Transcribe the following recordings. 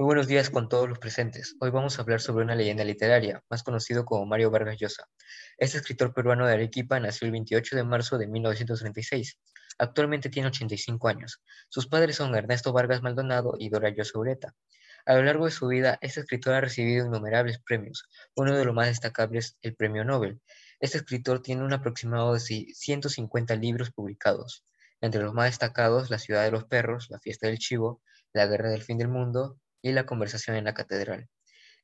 Muy buenos días con todos los presentes. Hoy vamos a hablar sobre una leyenda literaria, más conocido como Mario Vargas Llosa. Este escritor peruano de Arequipa nació el 28 de marzo de 1936. Actualmente tiene 85 años. Sus padres son Ernesto Vargas Maldonado y Dora Llosa Ureta. A lo largo de su vida, este escritor ha recibido innumerables premios, uno de los más destacables, el Premio Nobel. Este escritor tiene un aproximado de 150 libros publicados, entre los más destacados La ciudad de los perros, La fiesta del chivo, La guerra del fin del mundo y La conversación en la catedral.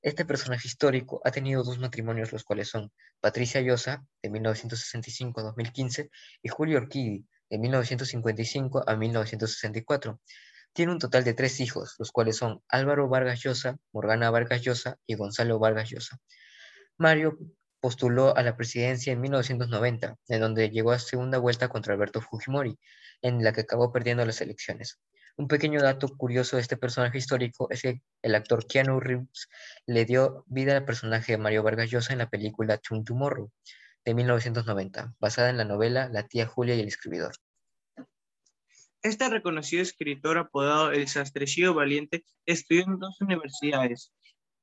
Este personaje histórico ha tenido dos matrimonios, los cuales son Patricia Llosa, de 1965 a 2015, y Julio Orquidi, de 1955 a 1964. Tiene un total de tres hijos, los cuales son Álvaro Vargas Llosa, Morgana Vargas Llosa y Gonzalo Vargas Llosa. Mario postuló a la presidencia en 1990, en donde llegó a segunda vuelta contra Alberto Fujimori, en la que acabó perdiendo las elecciones. Un pequeño dato curioso de este personaje histórico es que el actor Keanu Reeves le dio vida al personaje de Mario Vargas Llosa en la película Tomorrow Tomorrow de 1990, basada en la novela La tía Julia y el escribidor. Este reconocido escritor apodado El Sastrecillo Valiente estudió en dos universidades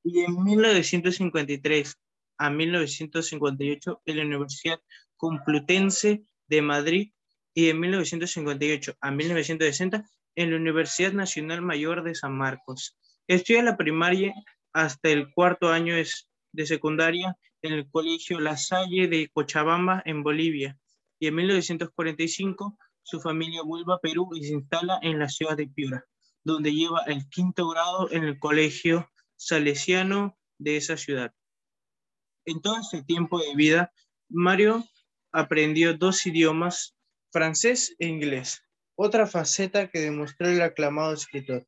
y en 1953 a 1958 en la Universidad Complutense de Madrid y en 1958 a 1960 en la Universidad Nacional Mayor de San Marcos. Estudia la primaria hasta el cuarto año de secundaria en el Colegio La Salle de Cochabamba, en Bolivia, y en 1945 su familia vuelve a Perú y se instala en la ciudad de Piura, donde lleva el quinto grado en el colegio salesiano de esa ciudad. En todo este tiempo de vida, Mario aprendió dos idiomas, francés e inglés, otra faceta que demostró el aclamado escritor.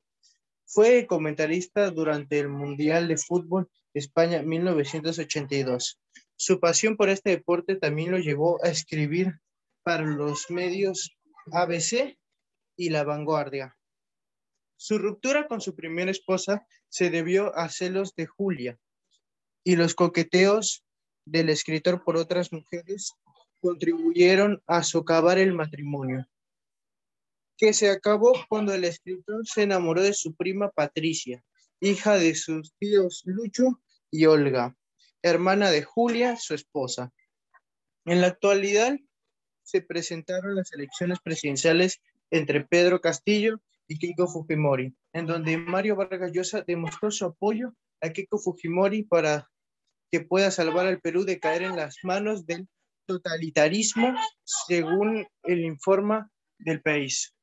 Fue comentarista durante el Mundial de Fútbol España 1982. Su pasión por este deporte también lo llevó a escribir para los medios ABC y La Vanguardia. Su ruptura con su primera esposa se debió a celos de Julia y los coqueteos del escritor por otras mujeres contribuyeron a socavar el matrimonio, que se acabó cuando el escritor se enamoró de su prima Patricia, hija de sus tíos Lucho y Olga, hermana de Julia, su esposa. En la actualidad, se presentaron las elecciones presidenciales entre Pedro Castillo y Keiko Fujimori, en donde Mario Vargas Llosa demostró su apoyo a Keiko Fujimori para que pueda salvar al Perú de caer en las manos del totalitarismo, según el informe del país.